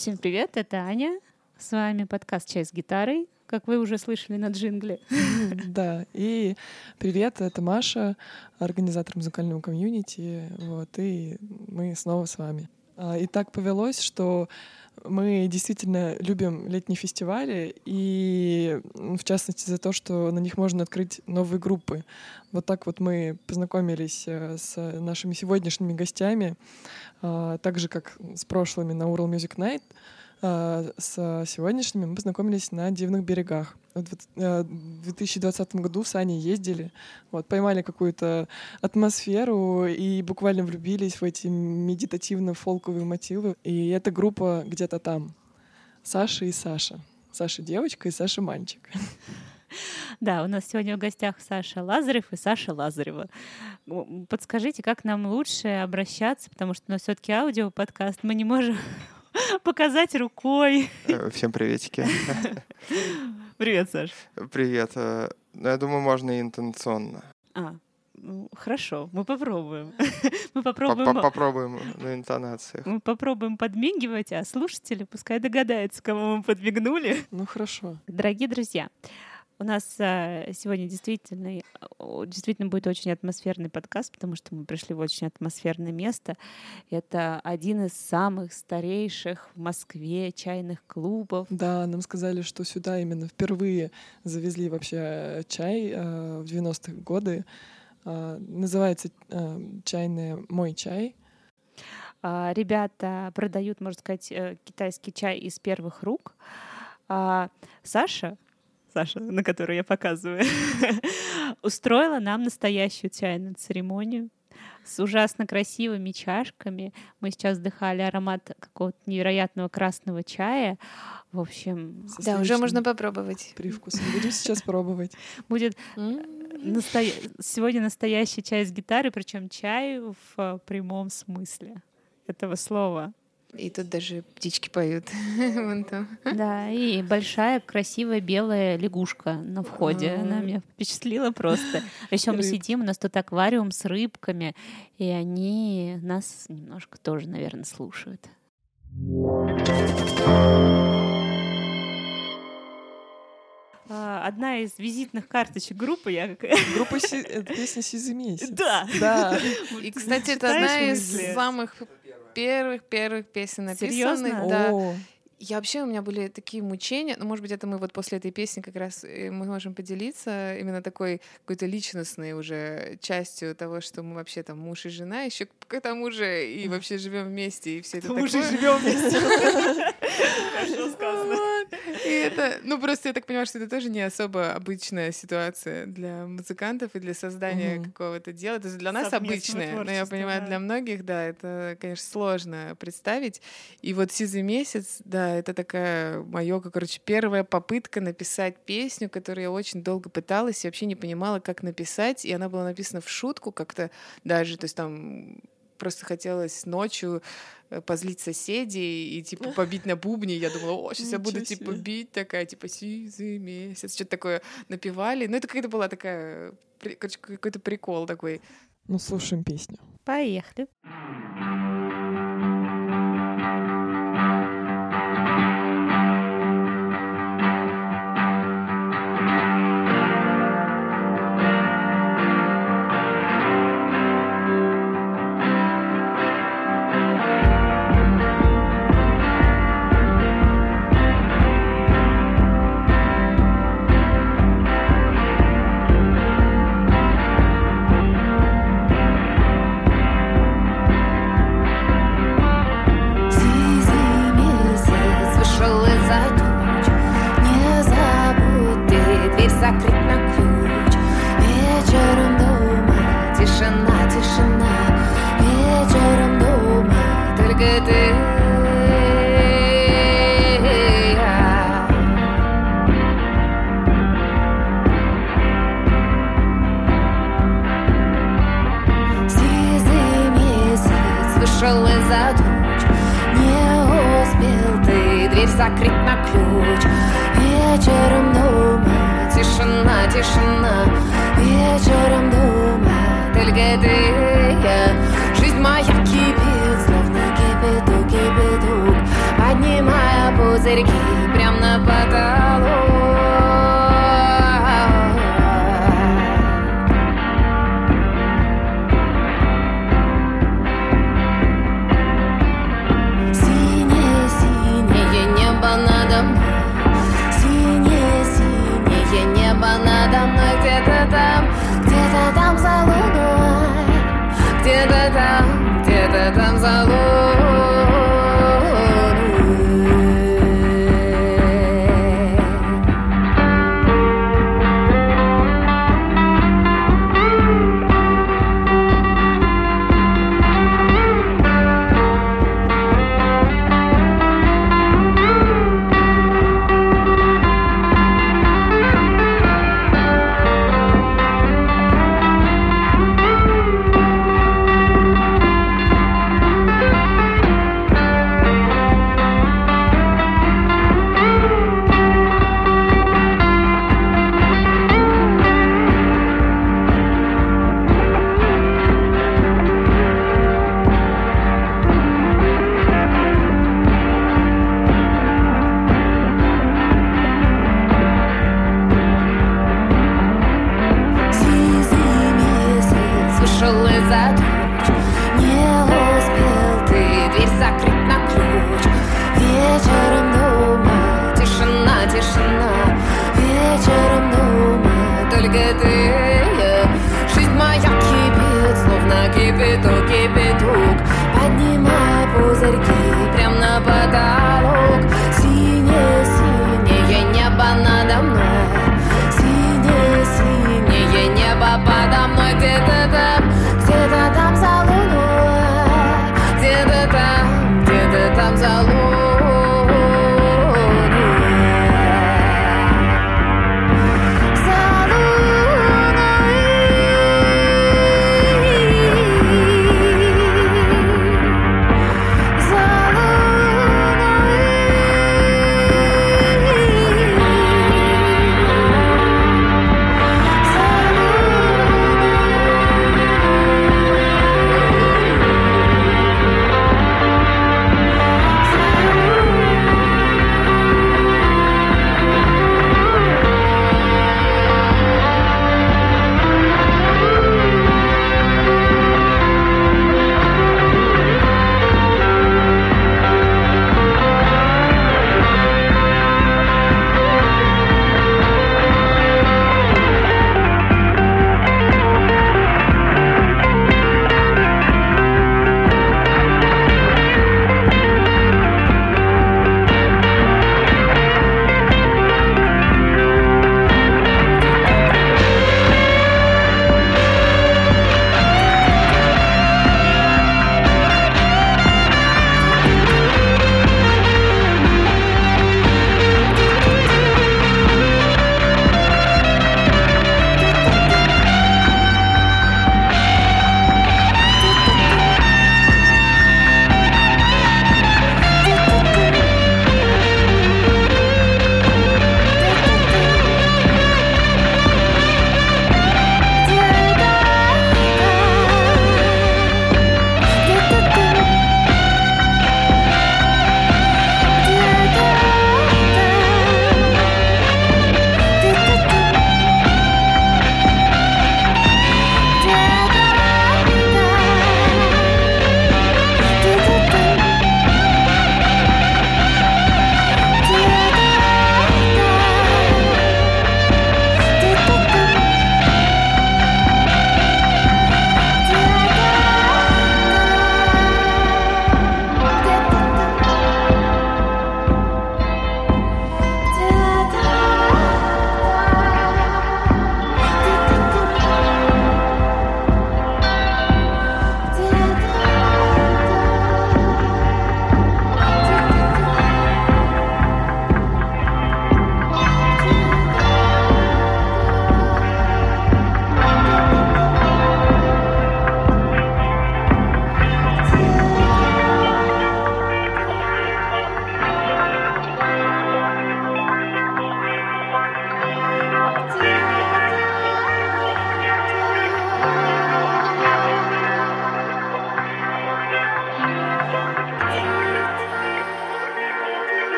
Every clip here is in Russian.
Всем привет, это Аня. С вами подкаст «Чай с гитарой», как вы уже слышали на джингле. Да, и привет, это Маша, организатор музыкального комьюнити, вот, и мы снова с вами. А, и так повелось, что мы действительно любим летние фестивали, и в частности за то, что на них можно открыть новые группы. Вот так вот мы познакомились э, с нашими сегодняшними гостями, так же как с прошлыми на Ural Music Night — а, с сегодняшними мы познакомились на Дивных берегах. В 2020 году с Аней ездили, вот, поймали какую-то атмосферу и буквально влюбились в эти медитативно-фолковые мотивы. И эта группа где-то там. Саша и Саша. Саша девочка и Саша мальчик. Да, у нас сегодня в гостях Саша Лазарев и Саша Лазарева. Подскажите, как нам лучше обращаться, потому что у нас все-таки аудиоподкаст, мы не можем показать рукой. Э, всем приветики. Привет, Саш. Привет. Э, ну, я думаю, можно и интонационно. А, ну, хорошо, мы попробуем. Мы попробуем... Попробуем на интонациях. Мы попробуем подмигивать, а слушатели пускай догадаются, кому мы подмигнули. Ну, хорошо. Дорогие друзья, у нас а, сегодня действительно, действительно будет очень атмосферный подкаст, потому что мы пришли в очень атмосферное место. Это один из самых старейших в Москве чайных клубов. Да, нам сказали, что сюда именно впервые завезли вообще чай э, в 90-е годы. Э, называется э, чайная «Мой чай». Ребята продают, можно сказать, э, китайский чай из первых рук. А Саша Саша, на которую я показываю, устроила нам настоящую чайную церемонию с ужасно красивыми чашками. Мы сейчас вдыхали аромат какого-то невероятного красного чая. В общем... Да, уже можно попробовать. Привкус. Будем сейчас пробовать. Будет насто... сегодня настоящий чай с гитары, причем чай в прямом смысле этого слова. И тут даже птички поют. Вон там. Да, и большая красивая белая лягушка на входе. Она меня впечатлила просто. Еще мы сидим, у нас тут аквариум с рыбками, и они нас немножко тоже, наверное, слушают. А, одна из визитных карточек группы. Я... Группа си... песня «Сизый месяц». Да. да. И, кстати, это одна из самых первых-первых песен написанных. Серьезно? Да. Я вообще, у меня были такие мучения, ну, может быть, это мы вот после этой песни как раз э, мы можем поделиться именно такой какой-то личностной уже частью того, что мы вообще там муж и жена, еще к тому же и вообще живем вместе, и все это такое. Муж и живем вместе. Хорошо сказано. Это, ну просто я так понимаю, что это тоже не особо обычная ситуация для музыкантов и для создания угу. какого-то дела. Это для нас обычное, но я понимаю, да. для многих, да, это, конечно, сложно представить. И вот «Сизый месяц», да, это такая моя, короче, первая попытка написать песню, которую я очень долго пыталась и вообще не понимала, как написать. И она была написана в шутку как-то даже, то есть там просто хотелось ночью э, позлить соседей и, типа, побить на бубне. Я думала, о, сейчас я буду, типа, бить, такая, типа, сизый месяц. Что-то такое напевали. Ну, это какая-то была такая, короче, какой-то прикол такой. Ну, слушаем песню. Поехали.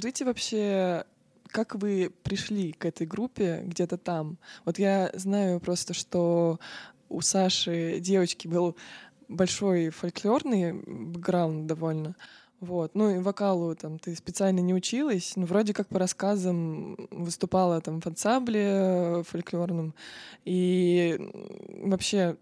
Расскажите вообще, как вы пришли к этой группе где-то там? Вот я знаю просто, что у Саши девочки был большой фольклорный бэкграунд довольно. Вот. Ну и вокалу там ты специально не училась, но вроде как по рассказам выступала там в ансамбле фольклорном. И вообще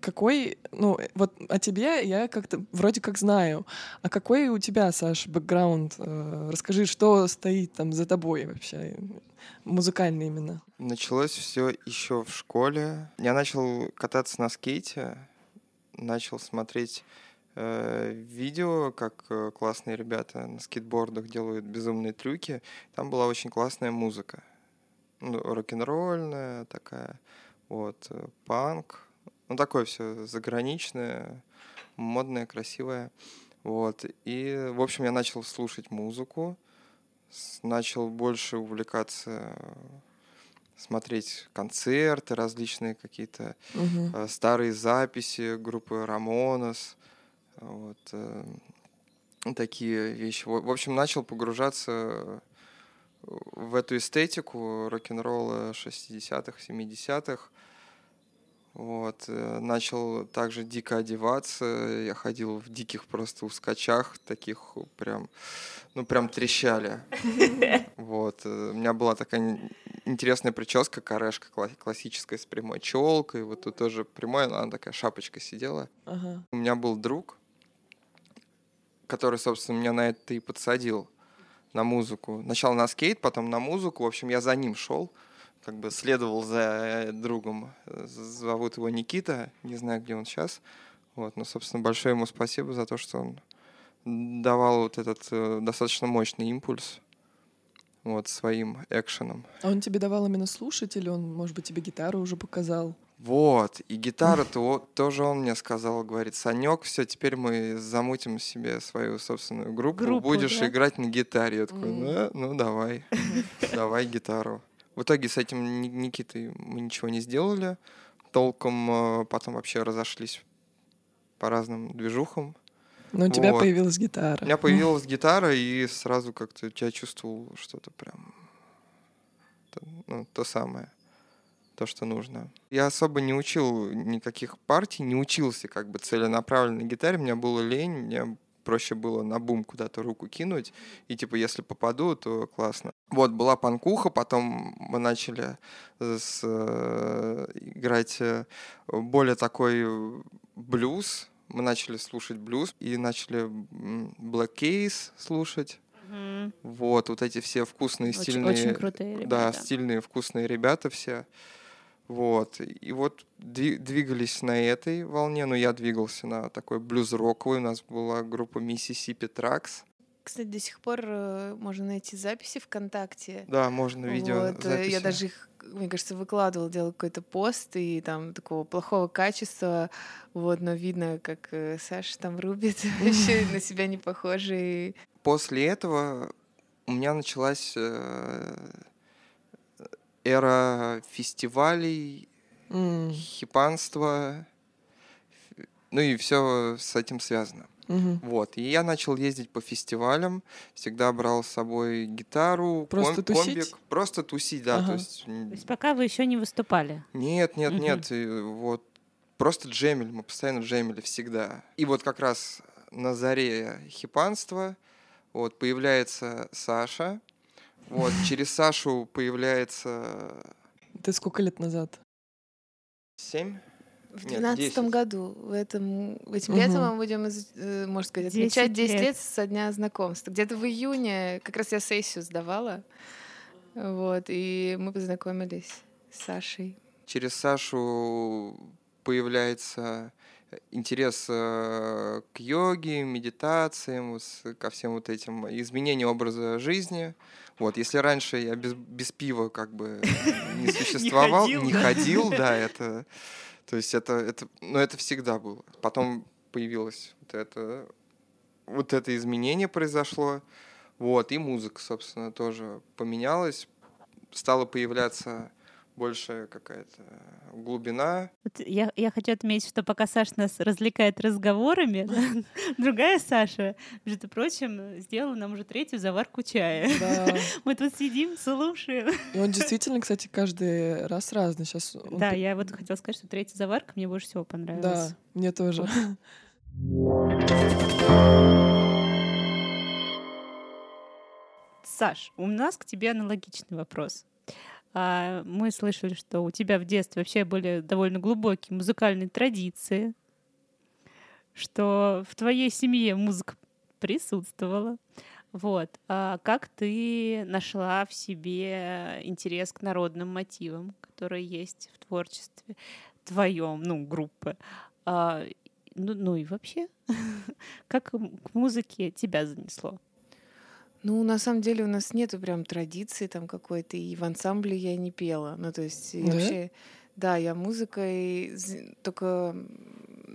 какой, ну, вот о тебе я как-то вроде как знаю. А какой у тебя, Саш, бэкграунд? Э, расскажи, что стоит там за тобой вообще, музыкально именно? Началось все еще в школе. Я начал кататься на скейте, начал смотреть Э, видео, как э, классные ребята на скейтбордах делают безумные трюки. Там была очень классная музыка. Ну, рок-н-ролльная такая, вот, э, панк. Ну, такое все заграничное, модное, красивое. Вот. И, в общем, я начал слушать музыку, начал больше увлекаться смотреть концерты различные какие-то угу. старые записи группы Рамонос вот э, такие вещи. В общем, начал погружаться в эту эстетику рок-н-ролла 60-х, 70-х. Вот. Э, начал также дико одеваться. Я ходил в диких просто ускачах, таких прям, ну прям трещали. Вот. Э, у меня была такая интересная прическа, корешка классическая с прямой челкой. Вот тут тоже прямая, она такая шапочка сидела. У меня был друг, который, собственно, меня на это и подсадил, на музыку. Сначала на скейт, потом на музыку. В общем, я за ним шел, как бы следовал за другом. Зовут его Никита, не знаю, где он сейчас. Вот, но, собственно, большое ему спасибо за то, что он давал вот этот э, достаточно мощный импульс вот своим экшеном. А он тебе давал именно слушать или он, может быть, тебе гитару уже показал? Вот, и гитара-то тоже он мне сказал, говорит, Санек, все, теперь мы замутим себе свою собственную группу, группу будешь да? играть на гитаре. Я такой, ну, ну давай, давай гитару. В итоге с этим Никитой мы ничего не сделали, толком а, потом вообще разошлись по разным движухам. Но у тебя вот. появилась гитара. У меня появилась гитара, и сразу как-то я чувствовал что-то прям ну, то самое то, что нужно. Я особо не учил никаких партий, не учился как бы целенаправленно на гитаре, мне было лень, мне проще было на бум куда-то руку кинуть, и типа если попаду, то классно. Вот, была панкуха, потом мы начали с, э, играть э, более такой блюз, мы начали слушать блюз и начали Black Case слушать. Вот, вот эти все вкусные, очень, стильные... Очень крутые ребята. Да, стильные, вкусные ребята все. Вот. И вот двигались на этой волне, но я двигался на такой блюз-роковый. У нас была группа Mississippi Tracks. Кстати, до сих пор э, можно найти записи ВКонтакте. Да, можно видео вот, записи. Я даже их, мне кажется, выкладывал, делал какой-то пост, и там такого плохого качества, вот, но видно, как э, Саша там рубит, вообще на себя не похожий. После этого у меня началась э, эра фестивалей, mm. хипанства, ну и все с этим связано. Угу. Вот. И я начал ездить по фестивалям, всегда брал с собой гитару, просто ком- тусить? комбик. Просто тусить, да. Ага. То, есть... то есть пока вы еще не выступали? Нет, нет, угу. нет. И вот просто джемили, мы постоянно джемили всегда. И вот как раз на заре хипанства вот появляется Саша, вот, через Сашу появляется... Ты сколько лет назад? Семь? В двенадцатом году. В этом, этим угу. летом мы будем, э, можно сказать, отмечать 10 лет. лет со дня знакомства. Где-то в июне как раз я сессию сдавала. Вот, и мы познакомились с Сашей. Через Сашу появляется интерес э, к йоге, медитациям, ко всем вот этим изменениям образа жизни. Вот, если раньше я без, без пива как бы не существовал, не ходил, да, это, то есть это, это, ну это всегда было. Потом появилось вот это, вот это изменение произошло, вот, и музыка, собственно, тоже поменялась, стала появляться больше какая-то глубина. Вот я, я хочу отметить, что пока Саша нас развлекает разговорами, другая Саша, между прочим, сделала нам уже третью заварку чая. Да. Мы тут сидим, слушаем. И он действительно, кстати, каждый раз разный. Сейчас он... Да, я вот хотела сказать, что третья заварка мне больше всего понравилась. Да, мне тоже. Саш, у нас к тебе аналогичный вопрос. А, мы слышали, что у тебя в детстве вообще были довольно глубокие музыкальные традиции, что в твоей семье музыка присутствовала. Вот. А как ты нашла в себе интерес к народным мотивам, которые есть в творчестве твоем, ну, группы? А, ну, ну и вообще, как к музыке тебя занесло? Ну, на самом деле у нас нету прям традиции там какой-то, и в ансамбле я не пела. Ну, то есть да? вообще, да, я музыкой только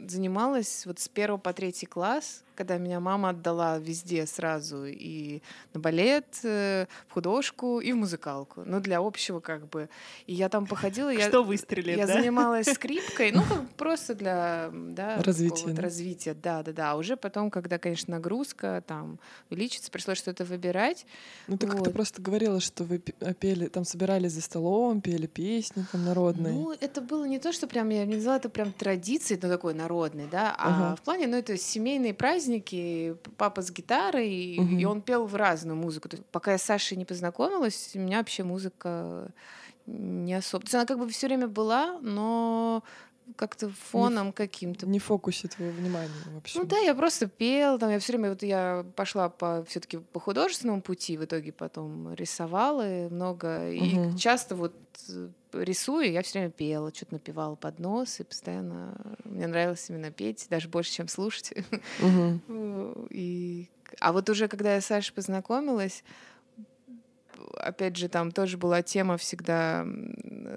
занималась вот с первого по третий класс, когда меня мама отдала везде сразу и на балет, э, в художку и в музыкалку. Ну, для общего как бы. И я там походила. Я, Что выстрелит, Я да? занималась скрипкой, ну, как просто для да, развития. Да? развития, да, да, да. А уже потом, когда, конечно, нагрузка там увеличится, пришлось что-то выбирать. Ну, ты вот. как-то просто говорила, что вы пели, там собирались за столом, пели песни там народные. Ну, это было не то, что прям, я не назвала это прям традицией, но такой народной, да, а ага. в плане, ну, это семейные праздники, праздники, папа с гитарой, угу. и он пел в разную музыку. То есть, пока я с Сашей не познакомилась, у меня вообще музыка не особо. То есть она как бы все время была, но как-то фоном не, каким-то. Не фокусе твоего внимания вообще. Ну да, я просто пел, там я все время вот я пошла по все-таки по художественному пути, в итоге потом рисовала много угу. и часто вот э, рисую, я все время пела, что-то напевала под нос, и постоянно мне нравилось именно петь, даже больше, чем слушать. Угу. И... А вот уже когда я с Сашей познакомилась, опять же, там тоже была тема всегда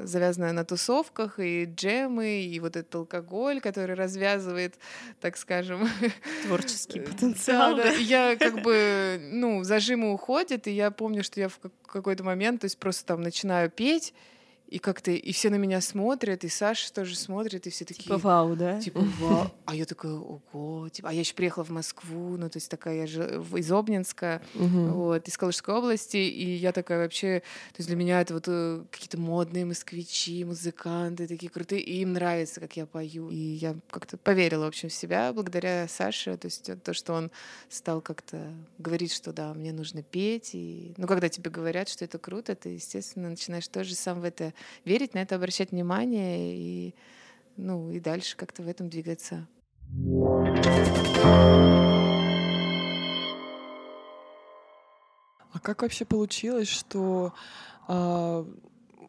завязанная на тусовках, и джемы, и вот этот алкоголь, который развязывает, так скажем... Творческий потенциал. Да, да. Я как бы, ну, зажимы уходят, и я помню, что я в какой-то момент, то есть просто там начинаю петь, и как-то и все на меня смотрят, и Саша тоже смотрит, и все такие... Типа вау, да? Типа вау. А я такая, ого. Типа, а я еще приехала в Москву, ну, то есть такая, я же из Обнинска, угу. вот, из Калужской области, и я такая вообще... То есть для меня это вот э, какие-то модные москвичи, музыканты такие крутые, и им нравится, как я пою. И я как-то поверила, в общем, в себя благодаря Саше, то есть то, что он стал как-то говорить, что да, мне нужно петь, и... Ну, когда тебе говорят, что это круто, ты, естественно, начинаешь тоже сам в это верить, на это обращать внимание и, ну, и дальше как-то в этом двигаться. А как вообще получилось, что а,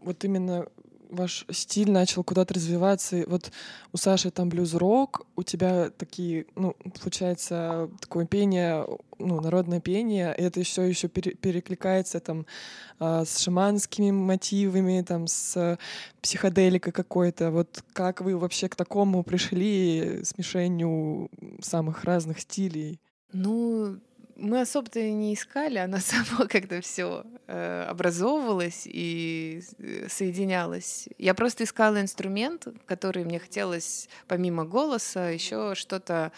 вот именно ваш стиль начал куда-то развиваться. Вот у Саши там блюз-рок, у тебя такие, ну, получается, такое пение, ну, народное пение, и это все еще перекликается там а, с шаманскими мотивами, там с психоделикой какой-то. Вот как вы вообще к такому пришли смешению самых разных стилей? Ну, мы особо-то не искали, оно само как-то все э, образовывалось и э, соединялось. Я просто искала инструмент, который мне хотелось помимо голоса еще что-то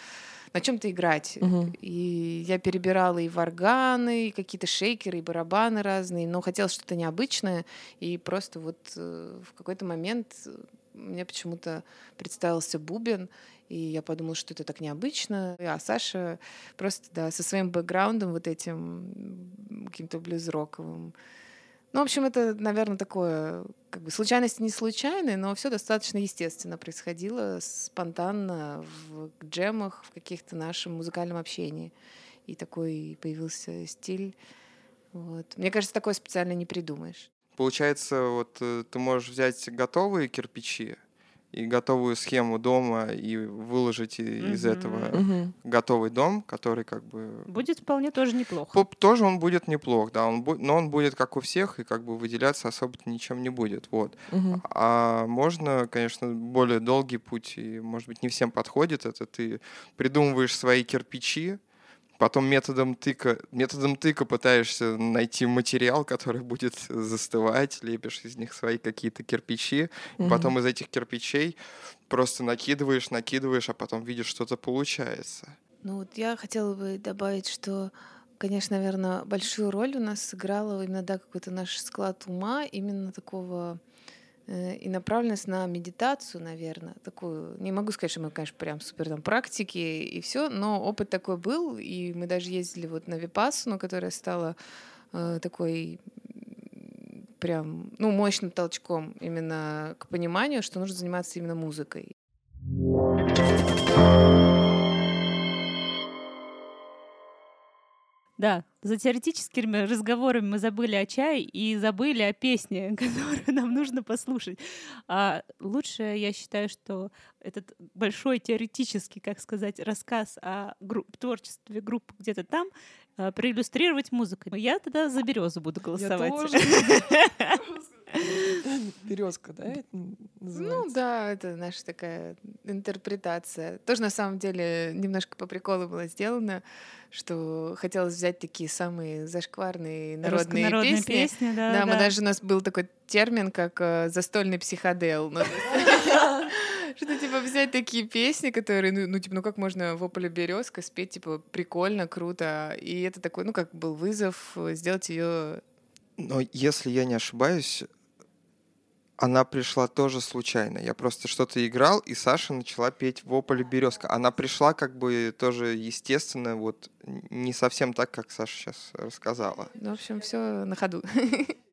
на чем-то играть. Угу. И я перебирала и варганы, и какие-то шейкеры, и барабаны разные, но хотелось что-то необычное. И просто вот э, в какой-то момент мне почему-то представился бубен, и я подумала, что это так необычно. А Саша просто, да, со своим бэкграундом вот этим каким-то блюз-роковым. Ну, в общем, это, наверное, такое, как бы случайности не случайные, но все достаточно естественно происходило, спонтанно в джемах, в каких-то нашем музыкальном общении. И такой появился стиль. Вот. Мне кажется, такое специально не придумаешь. Получается, вот э, ты можешь взять готовые кирпичи, и готовую схему дома и выложить из угу. этого угу. готовый дом, который как бы... Будет вполне тоже неплохо. Поп тоже он будет неплох, да, он бу... но он будет как у всех и как бы выделяться особо ничем не будет, вот. Угу. А можно, конечно, более долгий путь, и, может быть, не всем подходит это. Ты придумываешь свои кирпичи, потом методом тыка, методом тыка пытаешься найти материал, который будет застывать, лепишь из них свои какие-то кирпичи, угу. потом из этих кирпичей просто накидываешь, накидываешь, а потом видишь, что-то получается. Ну вот я хотела бы добавить, что конечно, наверное, большую роль у нас сыграла именно да, какой-то наш склад ума, именно такого и направленность на медитацию, наверное, такую. Не могу сказать, что мы, конечно, прям супер там практики и все, но опыт такой был, и мы даже ездили вот на Випассану, которая стала э, такой прям, ну, мощным толчком именно к пониманию, что нужно заниматься именно музыкой. Да, за теоретическими разговорами мы забыли о чае и забыли о песне, которую нам нужно послушать. А лучше, я считаю, что этот большой теоретический, как сказать, рассказ о групп, творчестве группы где-то там а, проиллюстрировать музыкой. Я тогда за березу буду голосовать. Березка, да, это называется? Ну да, это наша такая интерпретация. Тоже на самом деле немножко по приколу было сделано, что хотелось взять такие самые зашкварные народные песни. песни да, да, да, мы даже у нас был такой термин, как э, застольный психодел. Ну, что типа взять такие песни, которые, ну, ну типа, ну как можно в ополе березка спеть, типа, прикольно, круто. И это такой, ну, как был вызов э, сделать ее но если я не ошибаюсь, она пришла тоже случайно. Я просто что-то играл, и Саша начала петь «Вополь березка». Она пришла как бы тоже естественно, вот не совсем так, как Саша сейчас рассказала. Ну, в общем, все на ходу.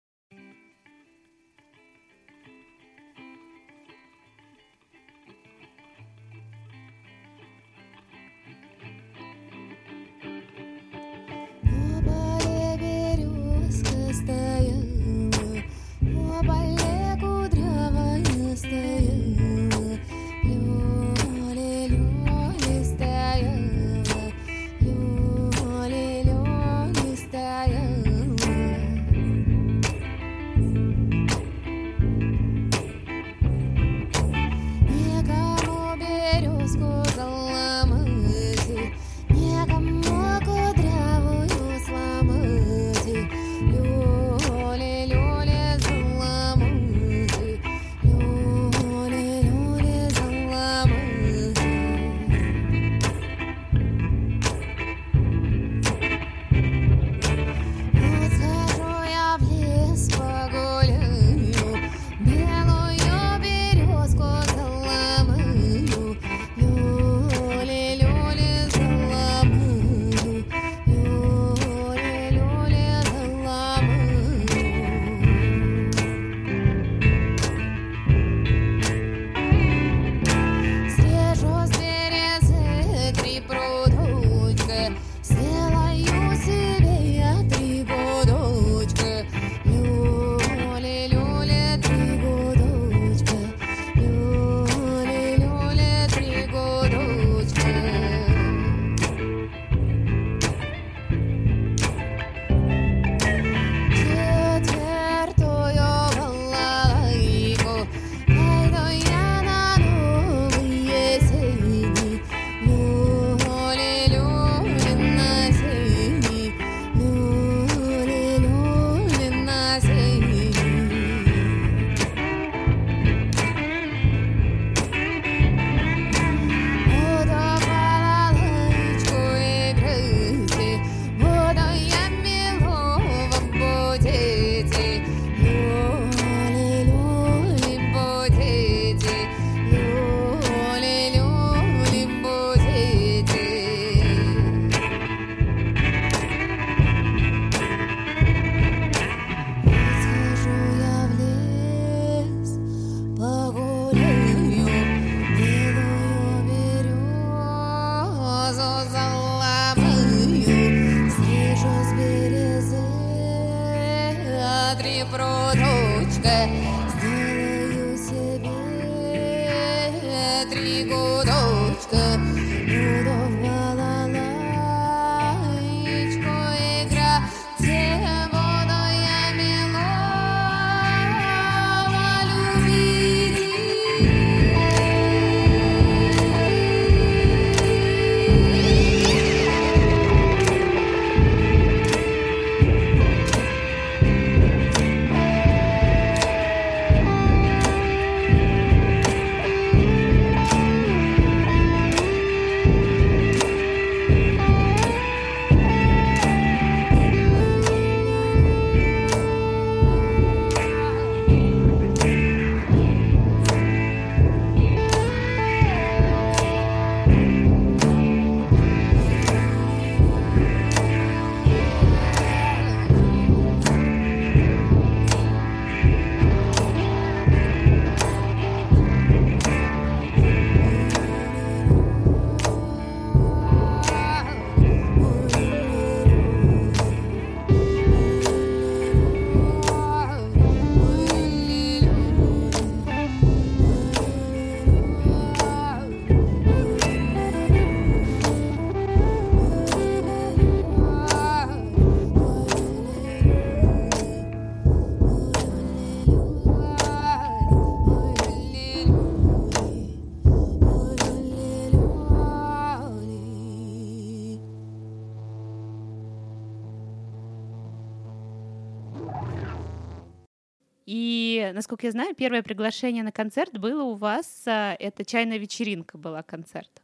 насколько я знаю, первое приглашение на концерт было у вас, а, это чайная вечеринка была концерт.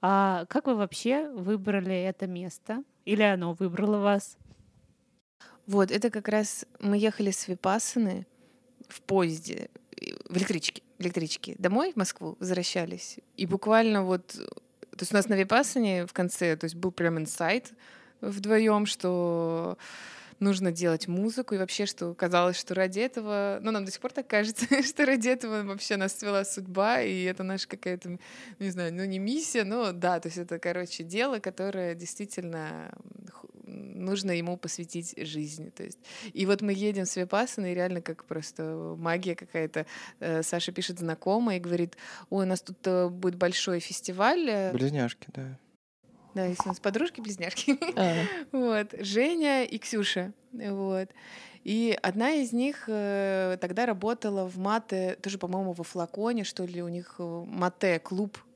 А как вы вообще выбрали это место? Или оно выбрало вас? Вот, это как раз мы ехали с Випассаны в поезде, в электричке, электричке домой в Москву возвращались. И буквально вот, то есть у нас на Випассане в конце, то есть был прям инсайт вдвоем, что нужно делать музыку, и вообще, что казалось, что ради этого, ну, нам до сих пор так кажется, что ради этого вообще нас свела судьба, и это наша какая-то, не знаю, ну, не миссия, но да, то есть это, короче, дело, которое действительно нужно ему посвятить жизни. То есть. И вот мы едем с Випассана, и реально как просто магия какая-то. Э, Саша пишет знакомая и говорит, ой, у нас тут э, будет большой фестиваль. Э». Близняшки, да. Да, есть у нас подружки-близняшки. А. вот. Женя и Ксюша. Вот. И одна из них э, тогда работала в мате, тоже, по-моему, во флаконе, что ли, у них э, мате, клуб Э,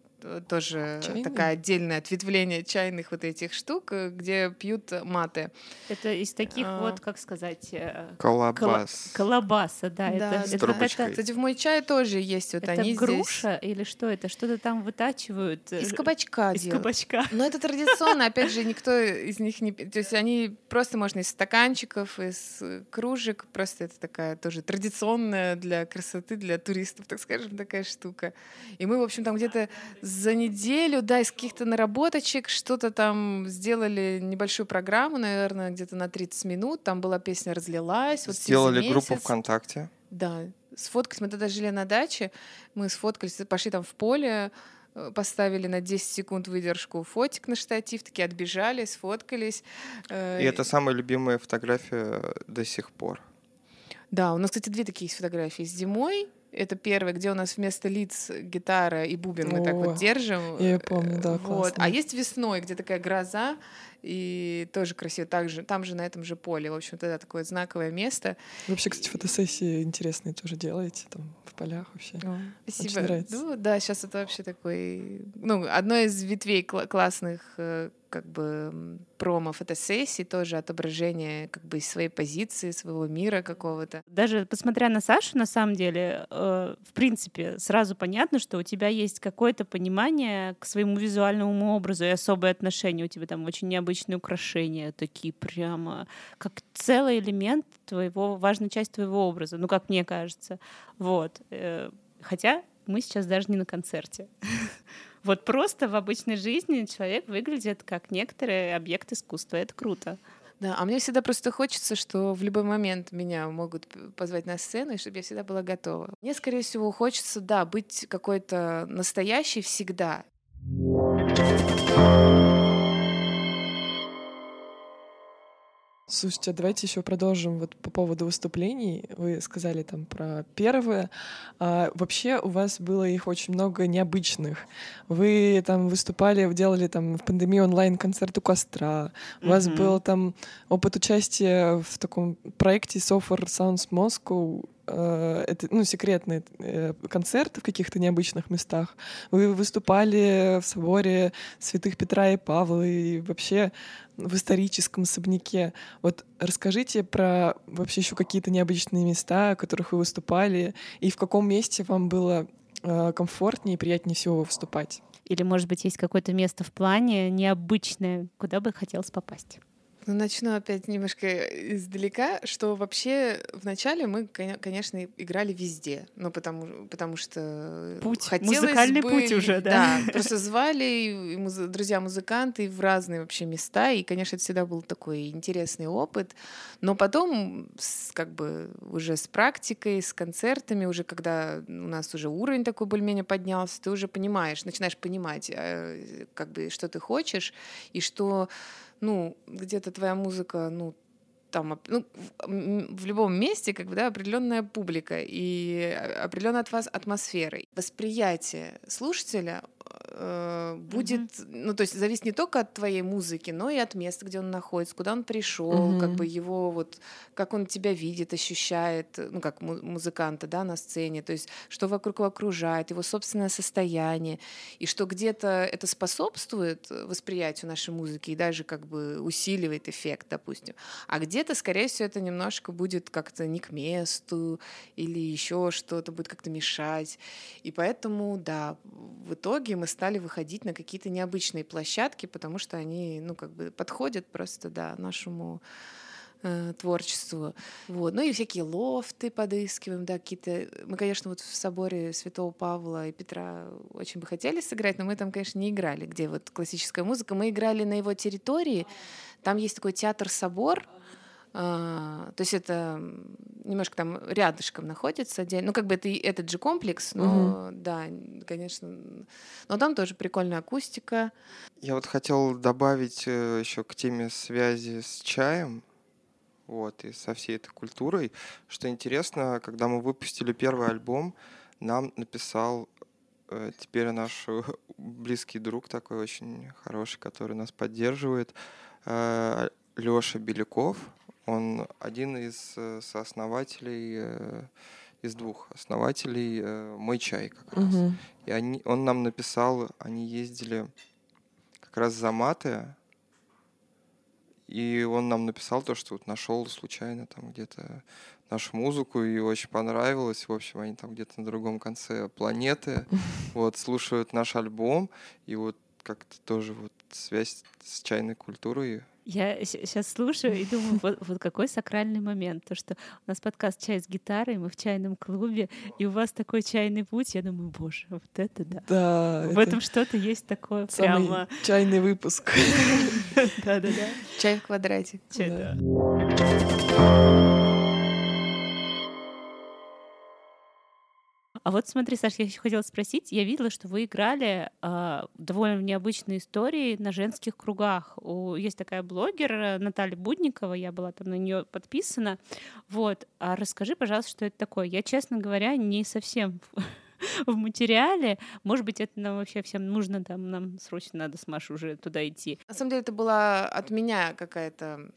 тоже Чайный? такая отдельное ответвление чайных вот этих штук, э, где пьют маты. Это из таких а... вот, как сказать... Э, колобас. Колобаса, да. да это, это, это, кстати, в мой чай тоже есть вот это они груша здесь. или что это? Что-то там вытачивают? Из кабачка Из делают. кабачка. Но это традиционно, опять же, никто из них не... То есть они просто можно из стаканчиков, из кружек, просто это такая тоже традиционная для красоты, для туристов, так скажем, такая штука. И мы, в общем, там где-то за неделю, да, из каких-то наработочек что-то там сделали небольшую программу, наверное, где-то на 30 минут. Там была песня «Разлилась». Вот Сделали группу ВКонтакте. Да, сфоткались. Мы тогда жили на даче, мы сфоткались, пошли там в поле, э, поставили на 10 секунд выдержку фотик на штатив, такие отбежали, сфоткались. Э, И это самая любимая фотография до сих пор. Да, у нас, кстати, две такие есть фотографии. С зимой это первое, где у нас вместо лиц гитара и бубен мы О, так вот держим. Я помню, да, вот. А есть весной, где такая гроза, и тоже красиво. Так же, там же на этом же поле. В общем, тогда такое знаковое место. вообще, кстати, фотосессии интересные тоже делаете там в полях вообще. О, спасибо. Очень нравится. Ну, да, сейчас это вообще такой, ну, одно из ветвей кл- классных э, как бы промо-фотосессий, тоже отображение как бы своей позиции, своего мира какого-то. Даже посмотря на Сашу, на самом деле, э, в принципе, сразу понятно, что у тебя есть какое-то понимание к своему визуальному образу и особое отношение. У тебя там очень необычные украшения, такие прямо как целый элемент твоего, важная часть твоего образа, ну, как мне кажется. Вот. Э, хотя мы сейчас даже не на концерте. Вот просто в обычной жизни человек выглядит как некоторый объект искусства. Это круто. Да, а мне всегда просто хочется, что в любой момент меня могут позвать на сцену, и чтобы я всегда была готова. Мне, скорее всего, хочется, да, быть какой-то настоящей всегда. Слушайте, а давайте еще продолжим вот по поводу выступлений. Вы сказали там про первое. А вообще у вас было их очень много необычных. Вы там выступали, делали там в пандемии онлайн концерт у костра. У mm-hmm. вас был там опыт участия в таком проекте Software Sounds Moscow Э, это, ну, секретные э, концерты в каких-то необычных местах. Вы выступали в соборе святых Петра и Павла и вообще в историческом особняке. Вот расскажите про вообще еще какие-то необычные места, в которых вы выступали, и в каком месте вам было э, комфортнее и приятнее всего выступать. Или, может быть, есть какое-то место в плане необычное, куда бы хотелось попасть? Ну, начну опять немножко издалека, что вообще вначале мы, конечно, играли везде, ну, потому, потому что путь, хотелось музыкальный бы, путь уже, да. Да, просто звали и муз... друзья-музыканты в разные вообще места, и, конечно, это всегда был такой интересный опыт, но потом, с, как бы, уже с практикой, с концертами, уже когда у нас уже уровень такой более-менее поднялся, ты уже понимаешь, начинаешь понимать, э, как бы, что ты хочешь, и что ну, где-то твоя музыка, ну, там, ну, в, любом месте, как бы, да, определенная публика и определенная от вас атмосфера. Восприятие слушателя э, будет, mm-hmm. ну то есть зависит не только от твоей музыки, но и от места, где он находится, куда он пришел, mm-hmm. как бы его вот, как он тебя видит, ощущает, ну как музыканта, да, на сцене, то есть что вокруг его окружает, его собственное состояние, и что где-то это способствует восприятию нашей музыки и даже как бы усиливает эффект, допустим, а где-то, скорее всего, это немножко будет как-то не к месту или еще что-то будет как-то мешать, и поэтому, да, в итоге мы стали выходить на какие-то необычные площадки, потому что они, ну, как бы подходят просто, да, нашему э, творчеству. Вот. Ну и всякие лофты подыскиваем, да, какие-то... Мы, конечно, вот в соборе Святого Павла и Петра очень бы хотели сыграть, но мы там, конечно, не играли, где вот классическая музыка. Мы играли на его территории. Там есть такой театр-собор, то есть это немножко там рядышком находится отдельно. Ну, как бы это этот же комплекс, но угу. да, конечно. Но там тоже прикольная акустика. Я вот хотел добавить э, еще к теме связи с чаем, вот, и со всей этой культурой, что интересно, когда мы выпустили первый альбом, нам написал э, теперь наш близкий друг такой очень хороший, который нас поддерживает, э, Лёша Беляков, он один из э, сооснователей, э, из двух основателей э, «Мой чай» как раз. Угу. И они, он нам написал, они ездили как раз за Маты, и он нам написал то, что вот нашел случайно там где-то нашу музыку, и очень понравилось. В общем, они там где-то на другом конце планеты, вот, слушают наш альбом, и вот как-то тоже вот связь с чайной культурой я сейчас слушаю и думаю, вот, вот какой сакральный момент, то что у нас подкаст «Чай с гитарой», мы в чайном клубе, и у вас такой чайный путь, я думаю, боже, вот это да. Да. В это этом что-то есть такое самый прямо... чайный выпуск. Да-да-да. Чай в квадрате. Чай, да. А вот смотри, Саш, я еще хотела спросить. Я видела, что вы играли э, довольно необычные истории на женских кругах. У, есть такая блогер э, Наталья Будникова, я была там на нее подписана. Вот. А расскажи, пожалуйста, что это такое. Я, честно говоря, не совсем в материале. Может быть, это нам вообще всем нужно, там нам срочно надо с Машей уже туда идти. На самом деле это была от меня какая-то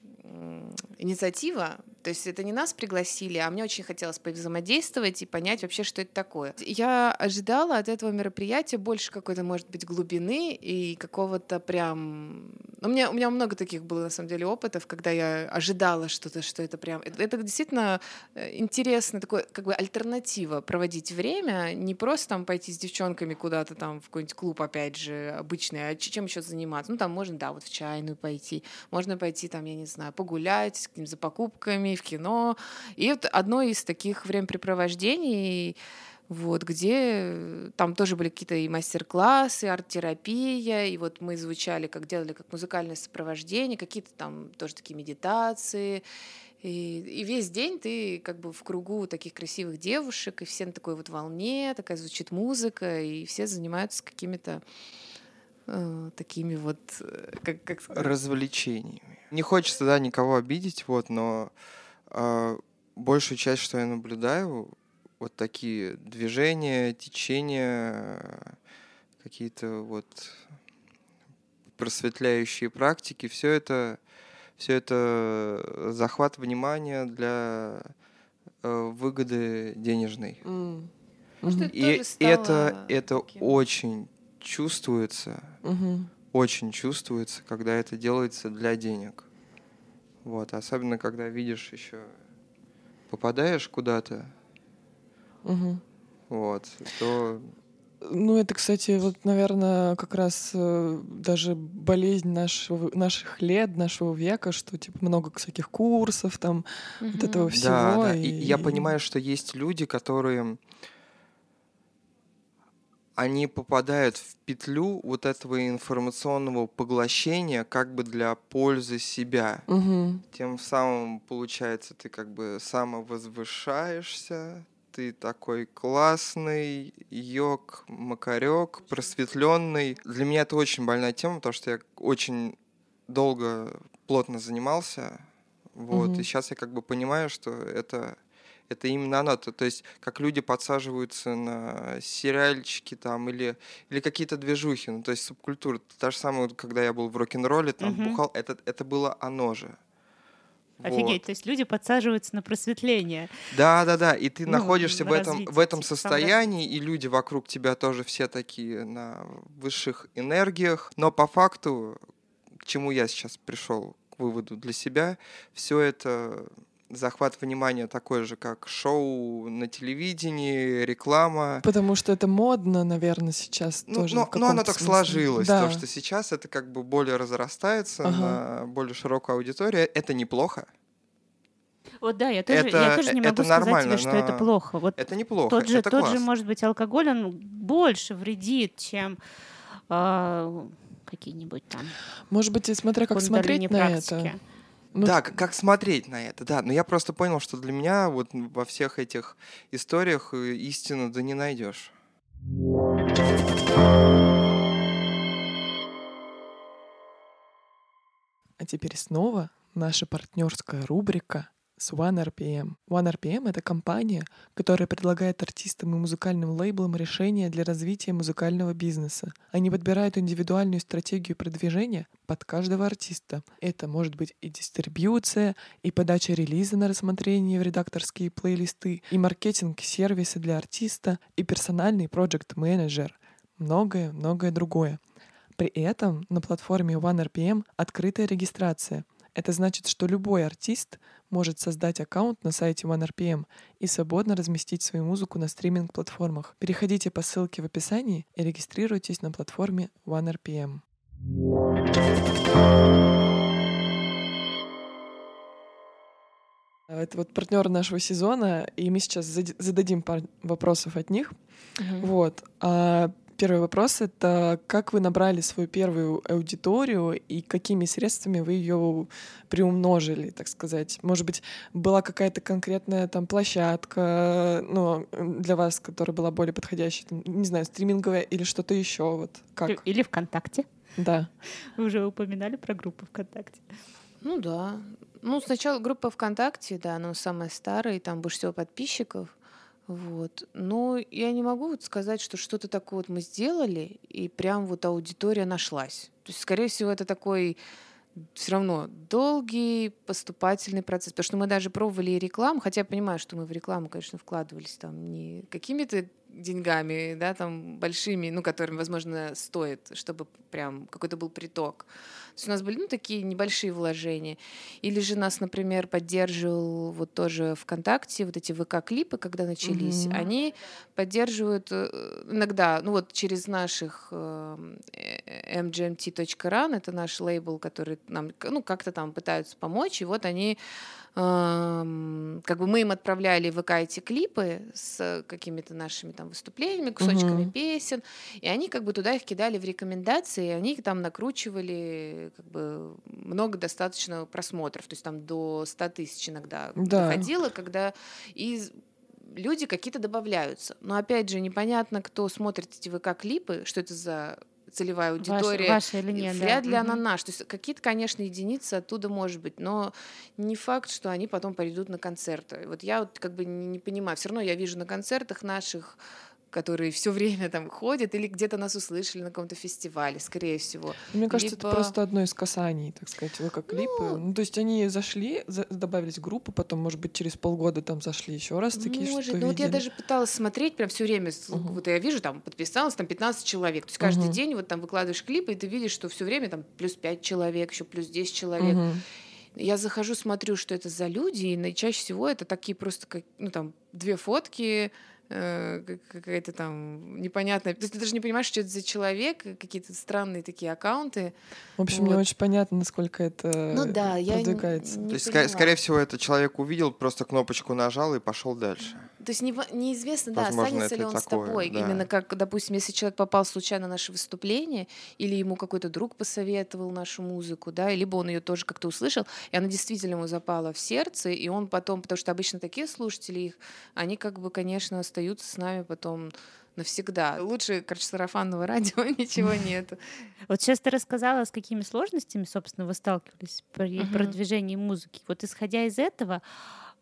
инициатива. То есть это не нас пригласили, а мне очень хотелось повзаимодействовать и понять вообще, что это такое. Я ожидала от этого мероприятия больше какой-то, может быть, глубины и какого-то прям... Ну, у меня, у меня много таких было, на самом деле, опытов, когда я ожидала что-то, что это прям... Это, это действительно э, интересно, такое как бы альтернатива проводить время, не просто там пойти с девчонками куда-то там в какой-нибудь клуб, опять же, обычный, а чем еще заниматься? Ну, там можно, да, вот в чайную пойти, можно пойти там, я не знаю, погулять за покупками, в кино. И это одно из таких времяпрепровождений, вот, где там тоже были какие-то и мастер-классы, арт-терапия, и вот мы звучали, как делали, как музыкальное сопровождение, какие-то там тоже такие медитации, и, и весь день ты как бы в кругу таких красивых девушек, и все на такой вот волне, такая звучит музыка, и все занимаются какими-то э, такими вот, э, как, как сказать? Развлечениями. Не хочется, да, никого обидеть, вот, но э, большую часть, что я наблюдаю, вот такие движения, течения, какие-то вот просветляющие практики, все это все это захват внимания для э, выгоды денежной. Mm. Mm-hmm. И это, это очень чувствуется, mm-hmm. очень чувствуется, когда это делается для денег. Вот, особенно когда видишь еще попадаешь куда-то, угу. вот, то ну, это, кстати, вот, наверное, как раз э, даже болезнь нашего, наших лет, нашего века, что, типа, много всяких курсов, там, угу. вот этого всего. Да, да. И... и я понимаю, что есть люди, которые они попадают в петлю вот этого информационного поглощения как бы для пользы себя. Угу. Тем самым, получается, ты как бы самовозвышаешься, ты такой классный, йог, макарек, просветленный. Для меня это очень больная тема, потому что я очень долго плотно занимался, вот, угу. и сейчас я как бы понимаю, что это это именно оно. То, то есть, как люди подсаживаются на сериальчики там или, или какие-то движухи, ну, то есть субкультура. Та же самая, когда я был в рок-н-ролле, там угу. бухал, это, это было оно же. Офигеть, вот. то есть люди подсаживаются на просветление. Да, да, да. И ты ну, находишься в этом, в этом состоянии, и люди вокруг тебя тоже все такие на высших энергиях. Но по факту, к чему я сейчас пришел к выводу для себя, все это захват внимания такой же, как шоу на телевидении, реклама. Потому что это модно, наверное, сейчас ну, тоже. Ну, но оно так сложилось, да. то, что сейчас это как бы более разрастается ага. на более широкую аудиторию. Это неплохо. Вот да, я тоже, это, я тоже не могу сказать тебе, что это плохо. Вот это неплохо. Тот же, это тот класс. же, может быть, алкоголь, он больше вредит, чем э, какие-нибудь там. Может быть, смотря как смотреть на практики. это. Ну, да, как, как смотреть на это, да. Но я просто понял, что для меня вот во всех этих историях э, истину да не найдешь. А теперь снова наша партнерская рубрика с OneRPM. OneRPM — это компания, которая предлагает артистам и музыкальным лейблам решения для развития музыкального бизнеса. Они подбирают индивидуальную стратегию продвижения под каждого артиста. Это может быть и дистрибьюция, и подача релиза на рассмотрение в редакторские плейлисты, и маркетинг-сервисы для артиста, и персональный проект-менеджер. Многое-многое другое. При этом на платформе OneRPM открытая регистрация — это значит, что любой артист может создать аккаунт на сайте OneRPM и свободно разместить свою музыку на стриминг-платформах. Переходите по ссылке в описании и регистрируйтесь на платформе OneRPM. Это вот партнеры нашего сезона, и мы сейчас зададим пару вопросов от них. Uh-huh. Вот. А Первый вопрос — это как вы набрали свою первую аудиторию и какими средствами вы ее приумножили, так сказать? Может быть, была какая-то конкретная там площадка ну, для вас, которая была более подходящая, там, не знаю, стриминговая или что-то еще? Вот как? Или ВКонтакте. Да. Вы уже упоминали про группу ВКонтакте. Ну да. Ну, сначала группа ВКонтакте, да, она самая старая, и там больше всего подписчиков. Вот. Но я не могу вот сказать, что что-то такое вот мы сделали, и прям вот аудитория нашлась. То есть, скорее всего, это такой все равно долгий поступательный процесс. Потому что мы даже пробовали и рекламу, хотя я понимаю, что мы в рекламу, конечно, вкладывались там не какими-то деньгами, да, там большими, ну, которыми, возможно, стоит, чтобы прям какой-то был приток. То есть у нас были, ну, такие небольшие вложения. Или же нас, например, поддерживал вот тоже ВКонтакте, вот эти ВК-клипы, когда начались, mm-hmm. они поддерживают э, иногда, ну, вот через наших э, mgmt.run, это наш лейбл, который нам, ну, как-то там пытаются помочь, и вот они как бы мы им отправляли в ВК эти клипы с какими-то нашими там выступлениями, кусочками uh-huh. песен, и они как бы туда их кидали в рекомендации, и они там накручивали как бы много достаточно просмотров, то есть там до 100 тысяч иногда да. доходило, когда и люди какие-то добавляются. Но опять же, непонятно, кто смотрит эти ВК-клипы, что это за целевая аудитория. Ваша, ваша или нет, Вряд да. ли угу. она наша. То есть какие-то, конечно, единицы оттуда может быть, но не факт, что они потом пойдут на концерты. Вот я вот как бы не, не понимаю. Все равно я вижу на концертах наших которые все время там ходят, или где-то нас услышали на каком-то фестивале, скорее всего. Мне кажется, Либо... это просто одно из касаний, так сказать, вы как клипы. Ну, ну, то есть они зашли, за добавились в группу, потом, может быть, через полгода там зашли еще раз такие, может, что ну, вот я даже пыталась смотреть прям все время, uh-huh. вот я вижу, там подписалось там 15 человек, то есть каждый uh-huh. день вот там выкладываешь клипы, и ты видишь, что все время там плюс 5 человек, еще плюс 10 человек. Uh-huh. Я захожу, смотрю, что это за люди, и чаще всего это такие просто, как, ну там, две фотки, какая-то там непонятная... То есть ты даже не понимаешь, что это за человек, какие-то странные такие аккаунты. В общем, вот. не очень понятно, насколько это ну, да, продвигается. Я не, не То есть, поняла. скорее всего, этот человек увидел, просто кнопочку нажал и пошел дальше. То есть не, неизвестно, да, останется ли он такое, с тобой. Да. Именно как, допустим, если человек попал случайно на наше выступление, или ему какой-то друг посоветовал нашу музыку, да, либо он ее тоже как-то услышал, и она действительно ему запала в сердце, и он потом, потому что обычно такие слушатели их, они как бы, конечно, остаются с нами потом навсегда. Лучше, короче, сарафанного радио ничего нету. Вот сейчас ты рассказала, с какими сложностями, собственно, вы сталкивались при продвижении музыки. Вот исходя из этого,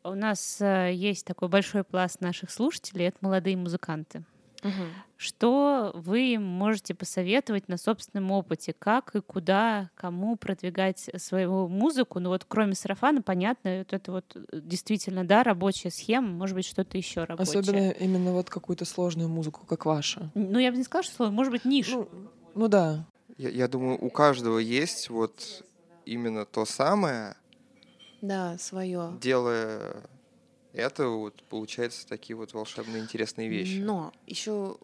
У нас э, есть такой большой пласт наших слушателей, это молодые музыканты. Угу. Что вы можете посоветовать на собственном опыте, как и куда, кому продвигать свою музыку? Ну вот кроме сарафана, понятно, вот это вот э, действительно, да, рабочая схема, может быть, что-то еще рабочее. Особенно именно вот какую-то сложную музыку, как ваша. Ну я бы не сказала, что сложно, может быть, ниша. Ну, ну да. Я, я думаю, у каждого есть вот именно то самое. Да, свое. Делая это вот получается такие вот волшебные интересные вещи. Но еще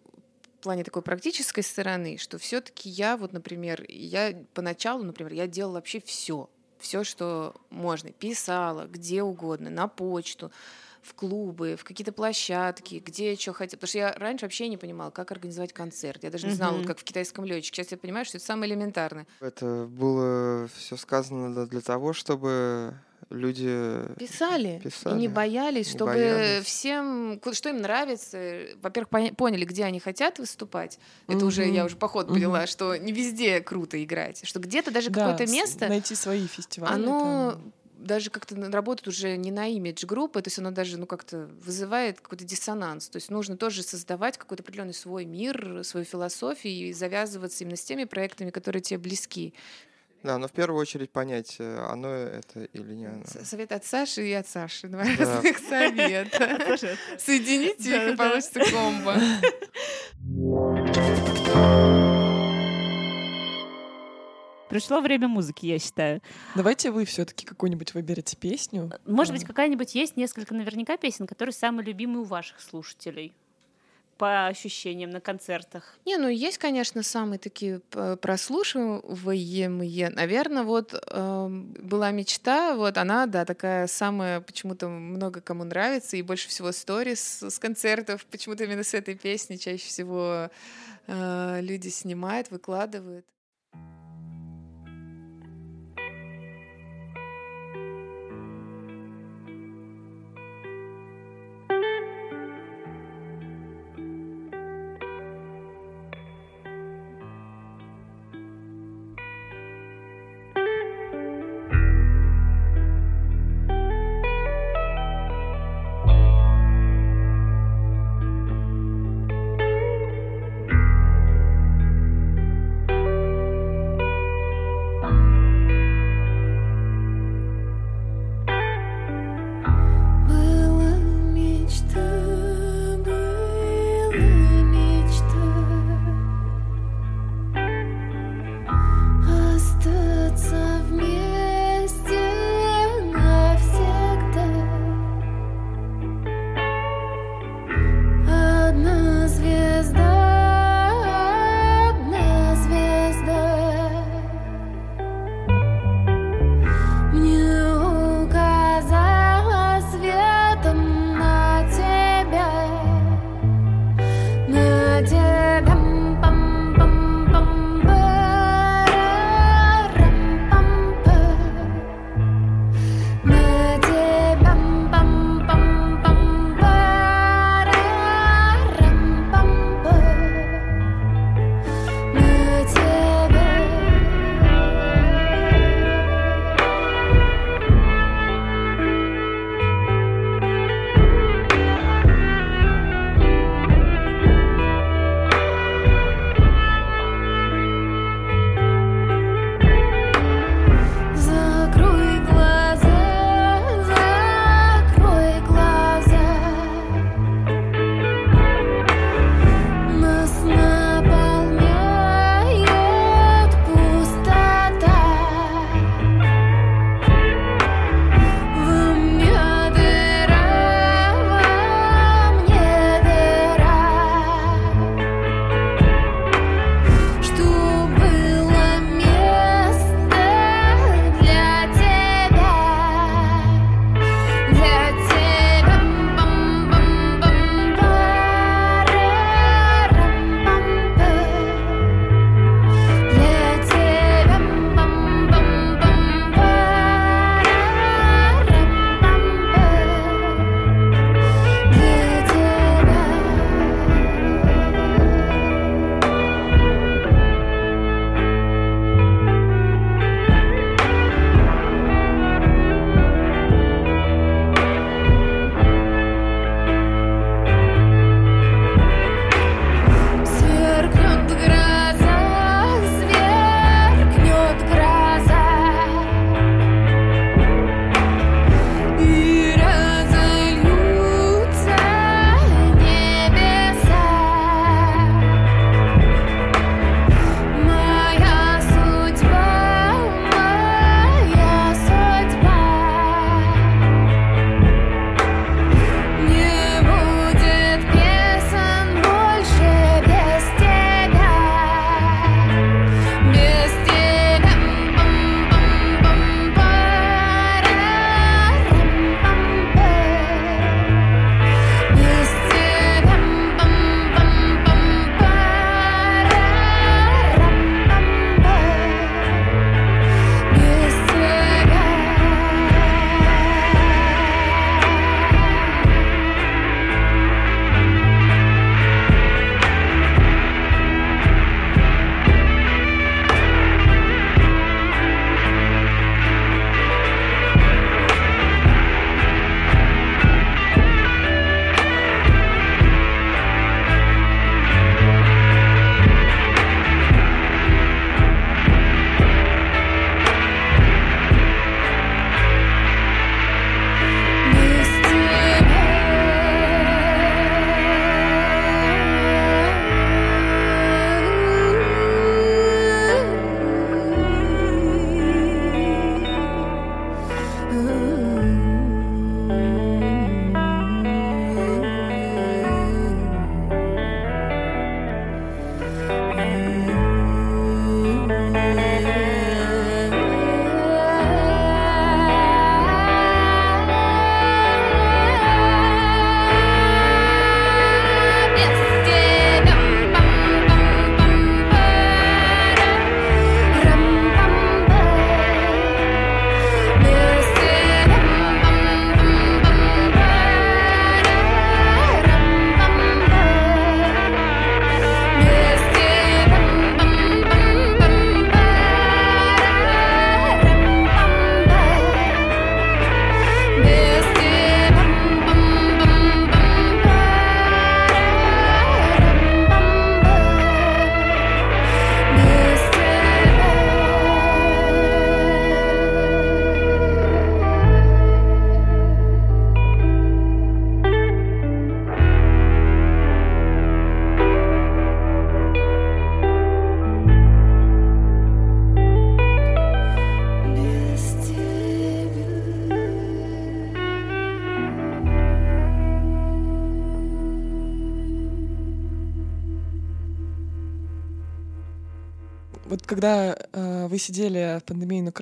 в плане такой практической стороны, что все-таки я вот, например, я поначалу, например, я делала вообще все, все, что можно, писала где угодно, на почту, в клубы, в какие-то площадки, где что хотела. Потому что я раньше вообще не понимала, как организовать концерт. Я даже не знала, вот как в китайском летчике. Сейчас я понимаю, что это самое элементарное. Это было все сказано для того, чтобы люди писали, писали и не боялись, не чтобы боялись. всем, что им нравится, во-первых, поняли, где они хотят выступать. Это угу. уже я уже по ходу угу. поняла, что не везде круто играть, что где-то даже да, какое-то место найти свои фестивали. Оно там даже как-то работает уже не на имидж группы, то есть оно даже ну, как-то вызывает какой-то диссонанс. То есть нужно тоже создавать какой-то определенный свой мир, свою философию и завязываться именно с теми проектами, которые тебе близки. Да, но в первую очередь понять, э, оно это или не оно. Совет от Саши и от Саши. Два да. разных совета. Соедините их, и получится комбо. Пришло время музыки, я считаю. Давайте вы все-таки какую-нибудь выберете песню. Может быть, какая-нибудь есть несколько наверняка песен, которые самые любимые у ваших слушателей по ощущениям на концертах? Не, ну есть, конечно, самые такие прослушиваемые. Наверное, вот э, была мечта, вот она, да, такая самая, почему-то много кому нравится, и больше всего сторис с концертов, почему-то именно с этой песни чаще всего э, люди снимают, выкладывают.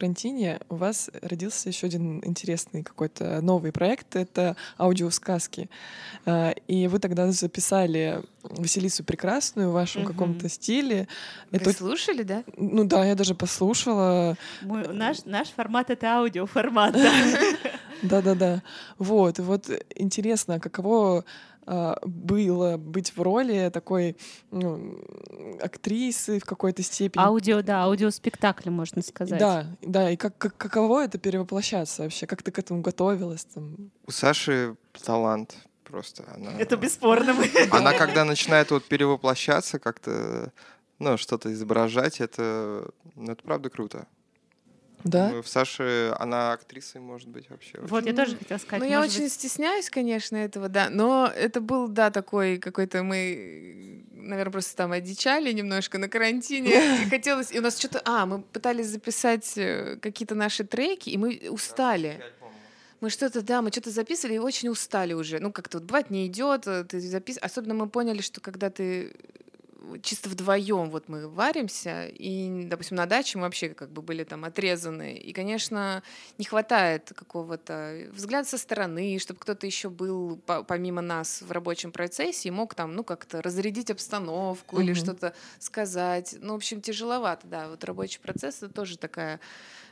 Карантине, у вас родился еще один интересный какой-то новый проект. Это аудиосказки. Э, и вы тогда записали Василису Прекрасную в вашем угу. каком-то стиле. Вы это... слушали, да? Ну да, я даже послушала. Мы, наш, наш формат — это аудиоформат. Да-да-да. Вот, вот интересно, каково а, было быть в роли такой ну, актрисы в какой-то степени. Аудио, да, аудиоспектакль, можно сказать. Да, да, и как, как, каково это перевоплощаться вообще? Как ты к этому готовилась? Там? У Саши талант просто. Она, это бесспорно. Она, когда начинает вот перевоплощаться, как-то ну, что-то изображать, это, ну, это правда круто. Да? В Саше она актрисой может быть вообще. Вот, я тоже хотела сказать. Ну, я очень быть... стесняюсь, конечно, этого, да. Но это был, да, такой какой-то мы, наверное, просто там одичали немножко на карантине. И хотелось... И у нас что-то... А, мы пытались записать э, какие-то наши треки, и мы устали. Мы что-то, да, мы что-то записывали и очень устали уже. Ну, как-то вот бывает, не идет, э, ты запис... Особенно мы поняли, что когда ты чисто вдвоем вот мы варимся, и, допустим, на даче мы вообще как бы были там отрезаны, и, конечно, не хватает какого-то взгляда со стороны, чтобы кто-то еще был помимо нас в рабочем процессе и мог там, ну, как-то разрядить обстановку mm-hmm. или что-то сказать. Ну, в общем, тяжеловато, да. Вот рабочий процесс — это тоже такая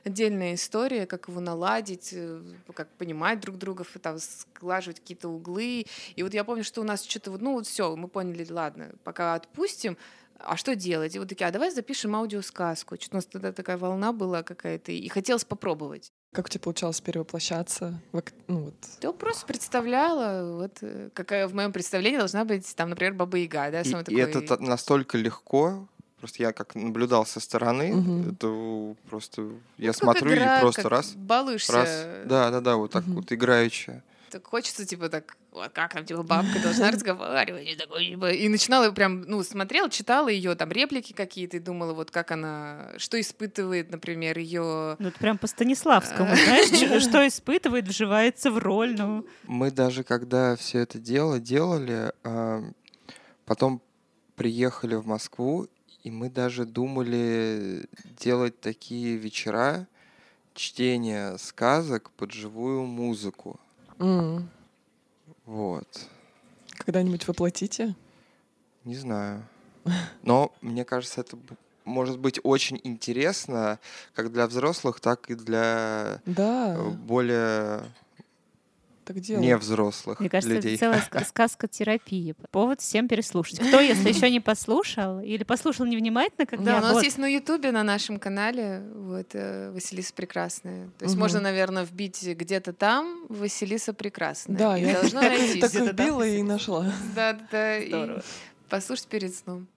отдельная история, как его наладить, э, как понимать друг друга, там, сглаживать какие-то углы. И вот я помню, что у нас что-то вот, ну вот все, мы поняли, ладно, пока отпустим, а что делать? И вот такие, а давай запишем аудиосказку. Что-то у нас тогда такая волна была какая-то, и хотелось попробовать. Как у тебя получалось перевоплощаться? Ну, вот. Я просто представляла, вот э, какая в моем представлении должна быть, там, например, Баба Яга, да, и, такой... и это настолько легко, Просто я как наблюдал со стороны, угу. это просто ну, я смотрю игра, и просто раз, балуешься. раз, да, да, да, вот так угу. вот играючи. Так хочется типа так, вот как там типа бабка должна разговаривать и такой типа, и начинала прям ну смотрела, читала ее там реплики какие-то и думала вот как она, что испытывает, например, ее. Ну это прям по Станиславскому, знаешь, что испытывает, вживается в роль, ну. Мы даже когда все это дело делали, потом приехали в Москву и мы даже думали делать такие вечера чтения сказок под живую музыку. Mm. Вот. Когда-нибудь воплотите? Не знаю. Но мне кажется, это может быть очень интересно как для взрослых, так и для да. Э, более так делают. Не взрослых Мне кажется, людей. это целая сказка терапии. Повод всем переслушать. Кто, если еще не послушал, или послушал невнимательно, как Да, я, у нас вот. есть на Ютубе, на нашем канале, вот, э, Василиса Прекрасная. То есть угу. можно, наверное, вбить где-то там Василиса Прекрасная. Да, и я должна найти. Так вбила и нашла. Да, да. Здорово. Послушать перед сном.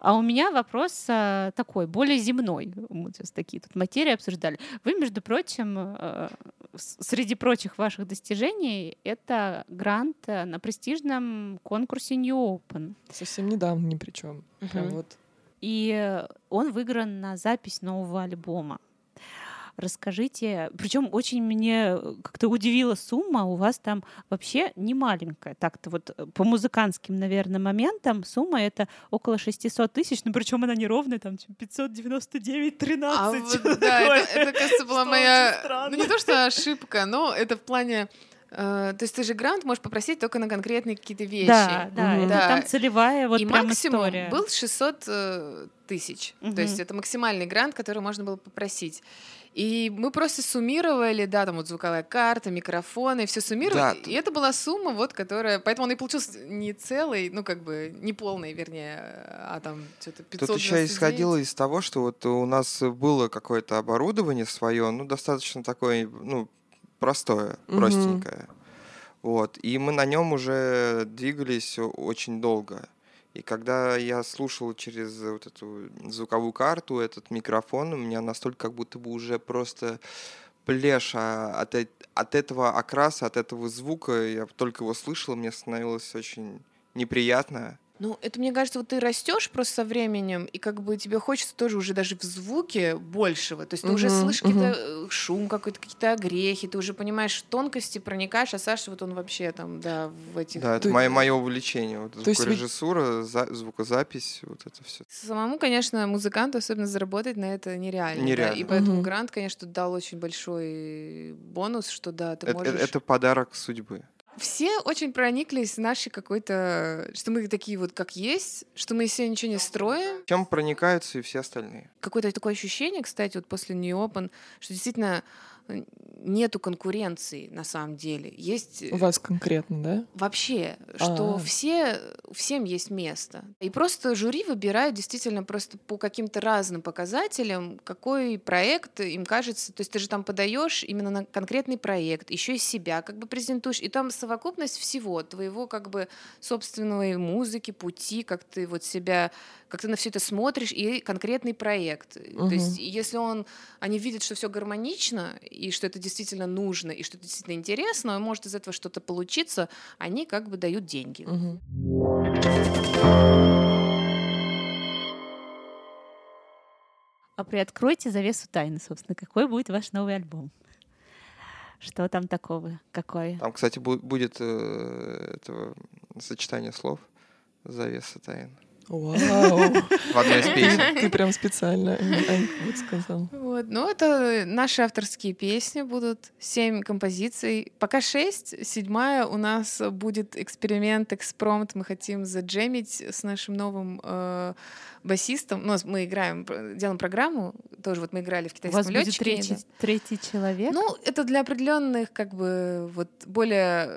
А у меня вопрос а, такой, более земной. Мы сейчас такие тут материи обсуждали. Вы, между прочим, а, среди прочих ваших достижений, это грант на престижном конкурсе New Open. Совсем недавно ни при чем. Uh-huh. вот. И он выигран на запись нового альбома. Расскажите, причем очень мне э, как-то удивила сумма, у вас там вообще не маленькая. Так-то вот э, по музыкантским, наверное, моментам сумма это около 600 тысяч, но причем она неровная, там 599, 13. А вот, да, это, это, кажется, была моя, ну не то что ошибка, но это в плане Uh, то есть ты же грант можешь попросить только на конкретные какие-то вещи. Да, да, угу. это да. там целевая вот И прям максимум история. был 600 uh, тысяч. Угу. То есть это максимальный грант, который можно было попросить. И мы просто суммировали, да, там вот звуковая карта, микрофоны, все суммировали. Да. И это была сумма, вот, которая... Поэтому он и получился не целый, ну, как бы, не полный, вернее, а там что-то 500 Тут еще исходило из того, что вот у нас было какое-то оборудование свое, ну, достаточно такое, ну, простое, угу. простенькое. Вот. И мы на нем уже двигались очень долго. И когда я слушал через вот эту звуковую карту этот микрофон, у меня настолько как будто бы уже просто плешь от, от этого окраса, от этого звука. Я только его слышал, мне становилось очень неприятно. Ну, это, мне кажется, вот ты растешь просто со временем, и как бы тебе хочется тоже уже даже в звуке большего. То есть ты uh-huh, уже слышишь uh-huh. какой-то э, шум какой-то, какие-то огрехи, ты уже понимаешь тонкости, проникаешь, а Саша вот он вообще там, да, в этих... Да, это ты... мое, мое увлечение. Вот звукорежиссура, ведь... за, звукозапись, вот это все. Самому, конечно, музыканту особенно заработать на это нереально. Нереально. Да? И поэтому uh-huh. грант, конечно, дал очень большой бонус, что да, ты это, можешь... Это подарок судьбы все очень прониклись нашей какой-то, что мы такие вот как есть, что мы из себя ничего не строим. Чем проникаются и все остальные. Какое-то такое ощущение, кстати, вот после New Open, что действительно нету конкуренции на самом деле. Есть у вас конкретно, да? Вообще, что А-а-а. все всем есть место. И просто жюри выбирает действительно просто по каким-то разным показателям, какой проект им кажется. То есть ты же там подаешь именно на конкретный проект, еще и себя как бы презентуешь, и там совокупность всего твоего как бы собственной музыки, пути, как ты вот себя как ты на все это смотришь, и конкретный проект. Угу. То есть, если он, они видят, что все гармонично, и что это действительно нужно, и что это действительно интересно, и может из этого что-то получиться, они как бы дают деньги. Угу. А приоткройте завесу тайны, собственно. Какой будет ваш новый альбом? Что там такого? Какой? Там, кстати, будет э, этого сочетание слов завеса тайн. Вау! В одной из песен. Ты прям специально вот сказал. Вот. Ну, это наши авторские песни будут. Семь композиций. Пока шесть. Седьмая у нас будет эксперимент, экспромт. Мы хотим заджемить с нашим новым э, басистом. Ну, мы играем, делаем программу. Тоже вот мы играли в китайском У вас летчике. Будет третий, да. третий человек? Ну, это для определенных, как бы, вот более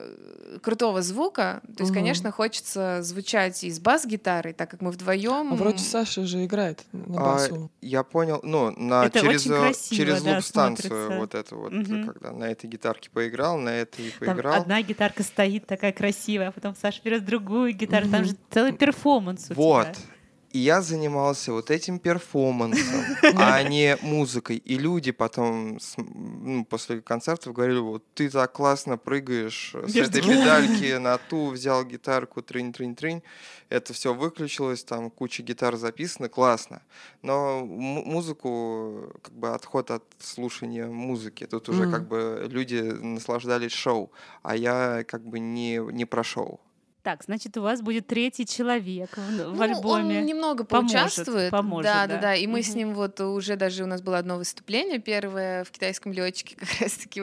крутого звука. То есть, угу. конечно, хочется звучать и с бас-гитарой, так как мы вдвоем. А вроде Саша же играет на а, басу. А, я понял, ну, на это через, красиво, через да, луп-станцию смотрится. вот это вот, угу. когда на этой гитарке поиграл, на этой поиграл. Там одна гитарка стоит такая красивая, а потом Саша берет другую гитару, угу. там же целый перформанс у вот. тебя. И я занимался вот этим перформансом, а не музыкой. И люди потом ну, после концертов говорили, вот ты так классно прыгаешь с этой педальки на ту, взял гитарку, трынь-трынь-трынь. Это все выключилось, там куча гитар записана, классно. Но музыку, как бы отход от слушания музыки. Тут уже как бы люди наслаждались шоу, а я как бы не, не про шоу. Так, значит, у вас будет третий человек в, ну, в альбоме. Он немного поучаствует. Поможет, да, да, да, да. И мы угу. с ним вот уже даже у нас было одно выступление, первое в китайском летчике, как раз-таки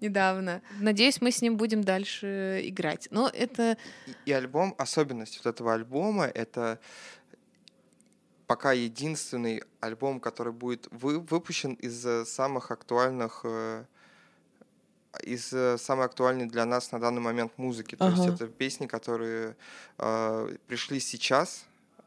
недавно. Надеюсь, мы с ним будем дальше играть. Но это. И, и альбом, особенность вот этого альбома, это пока единственный альбом, который будет вы, выпущен из самых актуальных э, из э, самой актуальной для нас на данный момент музыки. То ага. есть это песни, которые э, пришли сейчас,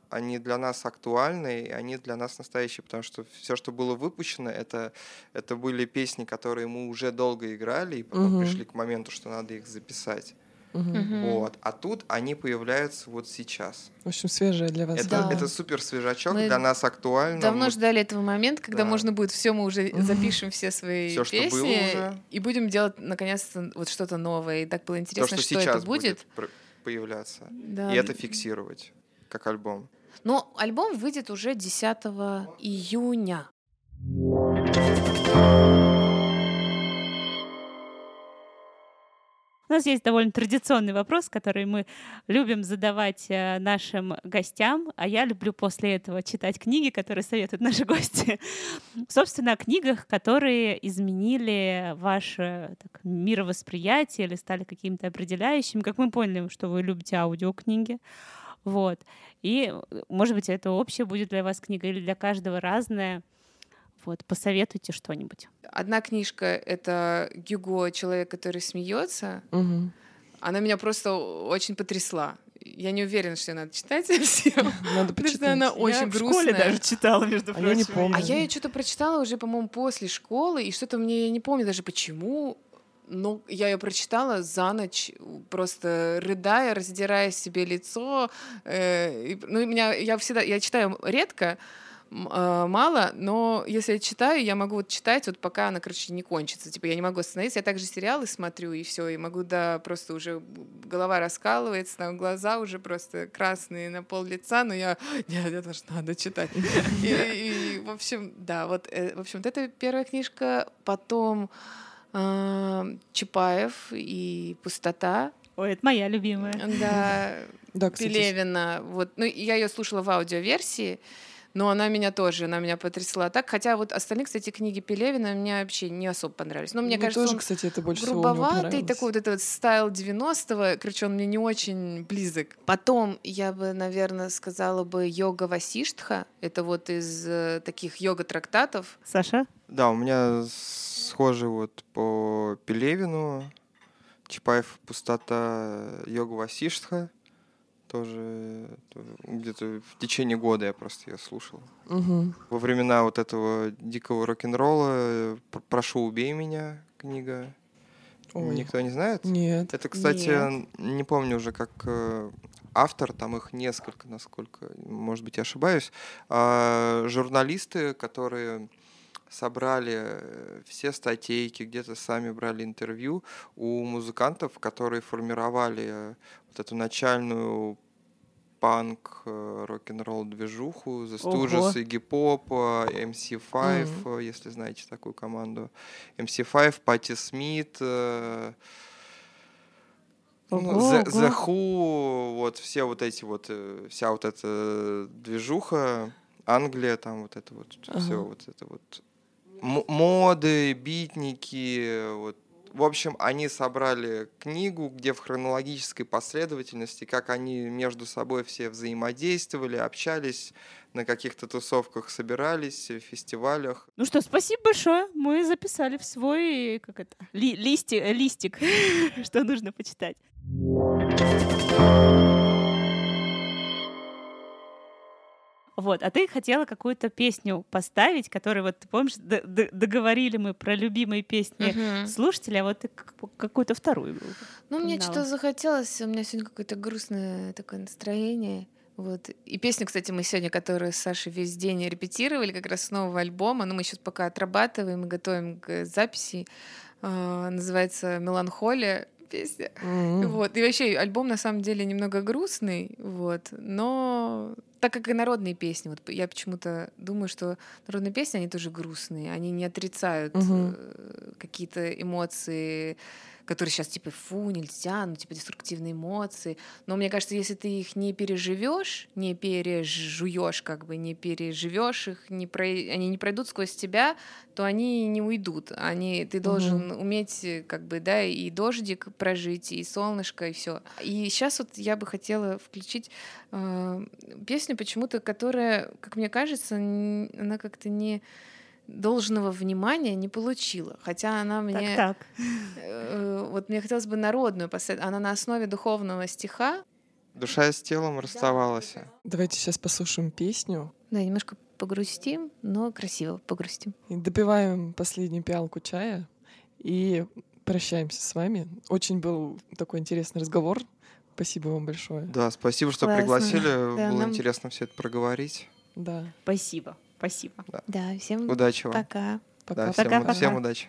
они для нас актуальны, и они для нас настоящие, потому что все, что было выпущено, это, это были песни, которые мы уже долго играли, и потом угу. пришли к моменту, что надо их записать. Угу. Вот. А тут они появляются вот сейчас. В общем, свежая для вас. Это, да. это супер свежачок, мы для нас актуально. Давно мы... ждали этого момента, когда да. можно будет все, мы уже запишем все свои все, песни что было уже. и будем делать наконец-то вот что-то новое. И так было интересно, То, что, что это будет. будет появляться. Да. И это фиксировать как альбом. Но альбом выйдет уже 10 июня. У нас есть довольно традиционный вопрос, который мы любим задавать э, нашим гостям, а я люблю после этого читать книги, которые советуют наши гости. Собственно, о книгах, которые изменили ваше так, мировосприятие или стали какими-то определяющими. Как мы поняли, что вы любите аудиокниги. Вот. И, может быть, это общее будет для вас книга или для каждого разная. Вот, посоветуйте что-нибудь. Одна книжка — это Гюго «Человек, который смеется». Угу. Она меня просто очень потрясла. Я не уверена, что ее надо читать всем. Надо почитать. Потому она очень я грустная. в школе даже читала, между прочим. А я не помню. А я ее что-то прочитала уже, по-моему, после школы, и что-то мне, я не помню даже почему, но я ее прочитала за ночь, просто рыдая, раздирая себе лицо. Э, ну, меня, я всегда, я читаю редко, мало, но если я читаю, я могу вот читать, вот пока она, короче, не кончится. Типа я не могу остановиться. Я также сериалы смотрю, и все, и могу, да, просто уже голова раскалывается, там глаза уже просто красные на пол лица, но я, нет, это же надо читать. И, и, в общем, да, вот, э, в общем, вот это первая книжка, потом э, Чапаев и «Пустота». Ой, это моя любимая. Да, да Пелевина. Вот, ну, я ее слушала в аудиоверсии, но она меня тоже, она меня потрясла так. Хотя вот остальные, кстати, книги Пелевина мне вообще не особо понравились. Но мне, мне кажется, тоже, он кстати, это больше грубоватый, такой вот этот стайл 90-го. Короче, он мне не очень близок. Потом я бы, наверное, сказала бы йога Васиштха. Это вот из э, таких йога-трактатов. Саша? Да, у меня схожий вот по Пелевину. Чапаев «Пустота» йога Васиштха тоже где-то в течение года я просто ее слушал. Угу. Во времена вот этого дикого рок-н-ролла «Прошу, убей меня» книга. Ой. Никто не знает? Нет. Это, кстати, Нет. не помню уже как э, автор, там их несколько, насколько, может быть, я ошибаюсь, а, журналисты, которые собрали э, все статейки, где-то сами брали интервью у музыкантов, которые формировали э, вот эту начальную панк, э, рок-н-ролл движуху, The Stooges, Iggy Pop, MC5, mm-hmm. если знаете такую команду, MC5, Пати Смит, ну, The, The Who, вот все вот эти вот, вся вот эта движуха, Англия, там вот это вот, uh-huh. все вот это вот моды, битники, вот. В общем, они собрали книгу, где в хронологической последовательности, как они между собой все взаимодействовали, общались, на каких-то тусовках собирались, фестивалях. Ну что, спасибо большое. Мы записали в свой как это, ли, листи, листик, что нужно почитать. Вот, а ты хотела какую-то песню поставить, которую вот, ты помнишь, договорили мы про любимые песни угу. слушателя, а вот ты какую-то вторую. Ну, мне что-то захотелось, у меня сегодня какое-то грустное такое настроение. Вот. И песню, кстати, мы сегодня, которую с Сашей весь день репетировали, как раз с нового альбома, но мы сейчас пока отрабатываем и готовим к записи. Uh, называется «Меланхолия» песня. Mm-hmm. Вот. И вообще альбом на самом деле немного грустный, вот, но так как и народные песни, вот я почему-то думаю, что народные песни, они тоже грустные, они не отрицают mm-hmm. какие-то эмоции, которые сейчас типа фу, нельзя, ну типа деструктивные эмоции. Но мне кажется, если ты их не переживешь, не пережуешь, как бы не переживешь их, не про... они не пройдут сквозь тебя, то они не уйдут. Они ты должен угу. уметь как бы да и дождик прожить, и солнышко, и все. И сейчас вот я бы хотела включить э, песню почему-то, которая, как мне кажется, она как-то не должного внимания не получила. Хотя она мне... Так, так. Э, вот мне хотелось бы народную поставить. Она на основе духовного стиха. Душа с телом расставалась. Давайте сейчас послушаем песню. Да, немножко погрустим, но красиво погрустим. И допиваем последнюю пиалку чая и прощаемся с вами. Очень был такой интересный разговор. Спасибо вам большое. Да, спасибо, что Классно. пригласили. Да, Было нам... интересно все это проговорить. Да. Спасибо. Спасибо. Да, да всем удачи вам. Пока. Пока. Да, всем, пока, пока. всем удачи.